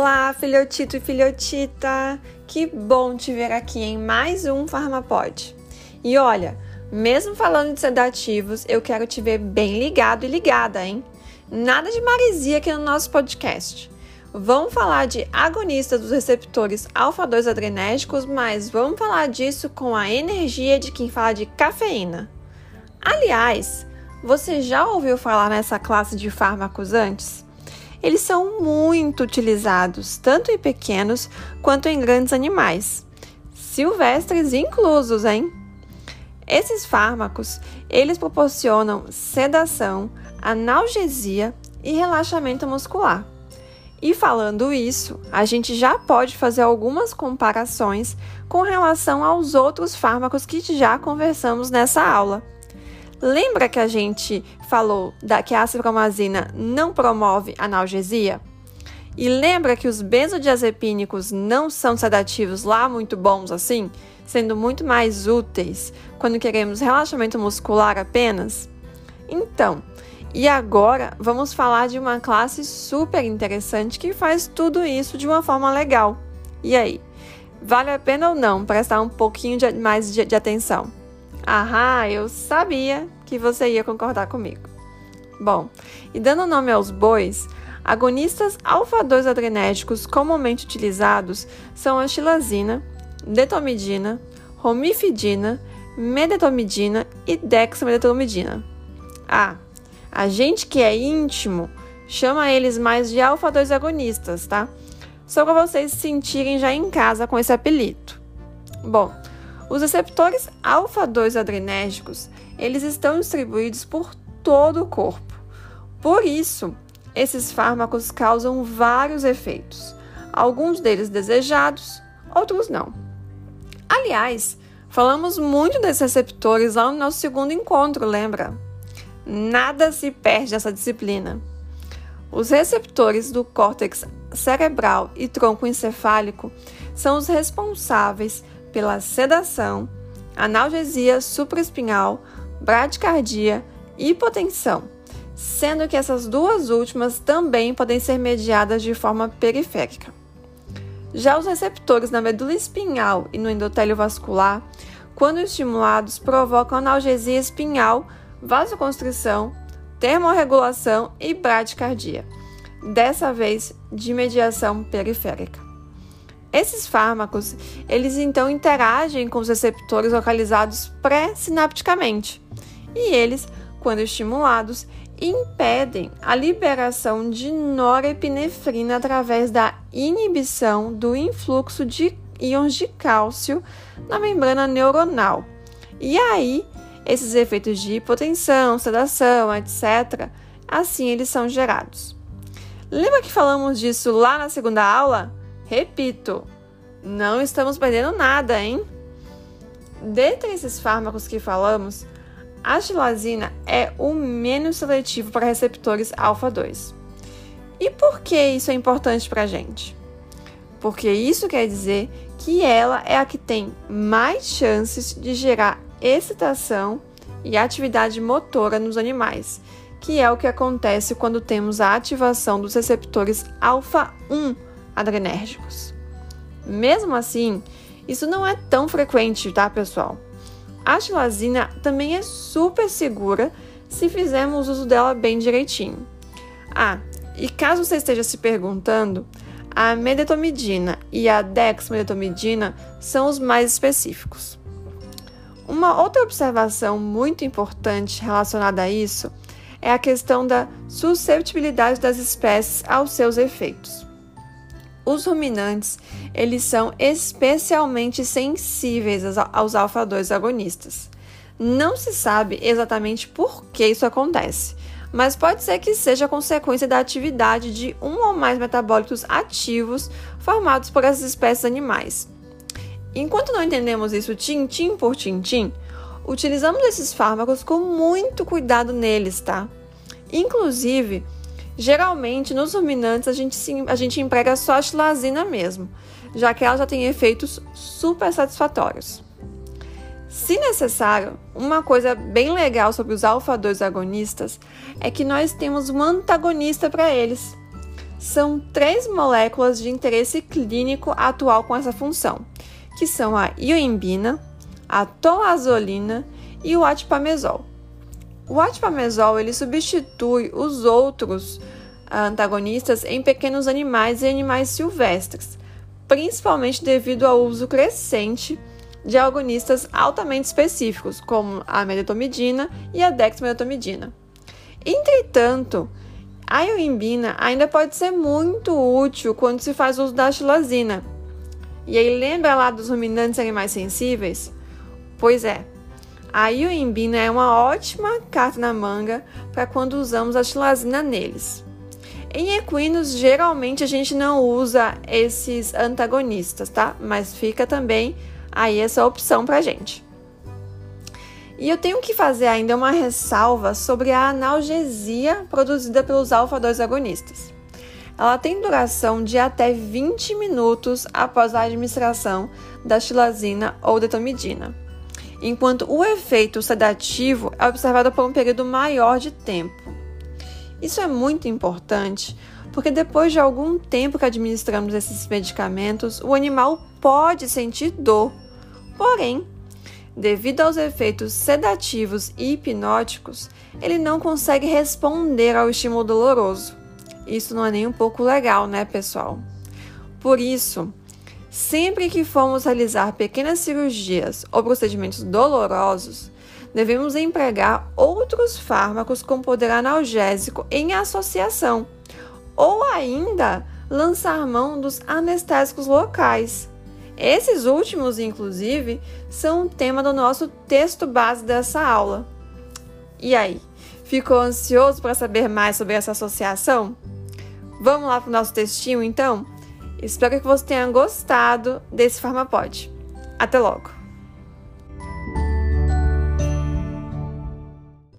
Olá, filhotito e filhotita! Que bom te ver aqui em mais um Farmapod. E olha, mesmo falando de sedativos, eu quero te ver bem ligado e ligada, hein? Nada de maresia aqui no nosso podcast. Vamos falar de agonistas dos receptores alfa-2 adrenérgicos, mas vamos falar disso com a energia de quem fala de cafeína. Aliás, você já ouviu falar nessa classe de fármacos antes? Eles são muito utilizados, tanto em pequenos quanto em grandes animais, silvestres inclusos, hein? Esses fármacos, eles proporcionam sedação, analgesia e relaxamento muscular. E falando isso, a gente já pode fazer algumas comparações com relação aos outros fármacos que já conversamos nessa aula. Lembra que a gente falou da, que a cipromazina não promove analgesia? E lembra que os benzodiazepínicos não são sedativos lá muito bons assim, sendo muito mais úteis quando queremos relaxamento muscular apenas? Então, e agora vamos falar de uma classe super interessante que faz tudo isso de uma forma legal. E aí, vale a pena ou não prestar um pouquinho de, mais de, de atenção? Ahá, eu sabia que você ia concordar comigo. Bom, e dando nome aos bois, agonistas alfa-2 adrenérgicos comumente utilizados são a xilazina, detomidina, romifidina, medetomidina e dexamedetomidina. Ah, a gente que é íntimo chama eles mais de alfa-2 agonistas, tá? Só para vocês se sentirem já em casa com esse apelido. Bom, os receptores alfa-2 adrenérgicos, eles estão distribuídos por todo o corpo. Por isso, esses fármacos causam vários efeitos, alguns deles desejados, outros não. Aliás, falamos muito desses receptores lá no nosso segundo encontro, lembra? Nada se perde nessa disciplina. Os receptores do córtex cerebral e tronco encefálico são os responsáveis pela sedação, analgesia supraespinhal, bradicardia e hipotensão, sendo que essas duas últimas também podem ser mediadas de forma periférica. Já os receptores na medula espinhal e no endotélio vascular, quando estimulados, provocam analgesia espinhal, vasoconstrição, termorregulação e bradicardia, dessa vez de mediação periférica. Esses fármacos, eles então interagem com os receptores localizados pré-sinapticamente. E eles, quando estimulados, impedem a liberação de norepinefrina através da inibição do influxo de íons de cálcio na membrana neuronal. E aí, esses efeitos de hipotensão, sedação, etc., assim eles são gerados. Lembra que falamos disso lá na segunda aula? Repito, não estamos perdendo nada, hein? Dentre esses fármacos que falamos, a xilazina é o menos seletivo para receptores alfa-2. E por que isso é importante para a gente? Porque isso quer dizer que ela é a que tem mais chances de gerar excitação e atividade motora nos animais, que é o que acontece quando temos a ativação dos receptores alfa-1 adrenérgicos. Mesmo assim, isso não é tão frequente, tá, pessoal? A xilazina também é super segura se fizermos uso dela bem direitinho. Ah, e caso você esteja se perguntando, a medetomidina e a dexmedetomidina são os mais específicos. Uma outra observação muito importante relacionada a isso é a questão da susceptibilidade das espécies aos seus efeitos. Os ruminantes, eles são especialmente sensíveis aos alfa-2 agonistas. Não se sabe exatamente por que isso acontece, mas pode ser que seja consequência da atividade de um ou mais metabólitos ativos formados por essas espécies animais. Enquanto não entendemos isso tintim por tintim, utilizamos esses fármacos com muito cuidado neles, tá? Inclusive, Geralmente, nos ruminantes, a gente, a gente emprega só a xilazina mesmo, já que ela já tem efeitos super satisfatórios. Se necessário, uma coisa bem legal sobre os alfa-2 agonistas é que nós temos um antagonista para eles. são três moléculas de interesse clínico atual com essa função, que são a ioimbina, a tolazolina e o atipamezol. O atipamezol ele substitui os outros antagonistas em pequenos animais e animais silvestres, principalmente devido ao uso crescente de agonistas altamente específicos, como a medetomidina e a dexmedetomidina. Entretanto, a ioimbina ainda pode ser muito útil quando se faz uso da chilazina. E aí lembra lá dos ruminantes animais sensíveis? Pois é, a ioimbina é uma ótima carta na manga para quando usamos a chilazina neles. Em equinos, geralmente a gente não usa esses antagonistas, tá? Mas fica também aí essa opção para gente. E eu tenho que fazer ainda uma ressalva sobre a analgesia produzida pelos alfa-2 agonistas. Ela tem duração de até 20 minutos após a administração da xilazina ou detomidina, enquanto o efeito sedativo é observado por um período maior de tempo. Isso é muito importante porque depois de algum tempo que administramos esses medicamentos, o animal pode sentir dor. Porém, Devido aos efeitos sedativos e hipnóticos, ele não consegue responder ao estímulo doloroso. Isso não é nem um pouco legal, né, pessoal? Por isso, sempre que formos realizar pequenas cirurgias ou procedimentos dolorosos, devemos empregar outros fármacos com poder analgésico em associação, ou ainda lançar mão dos anestésicos locais, esses últimos, inclusive, são o tema do nosso texto base dessa aula. E aí, ficou ansioso para saber mais sobre essa associação? Vamos lá para o nosso textinho, então? Espero que você tenha gostado desse Farmapod. Até logo!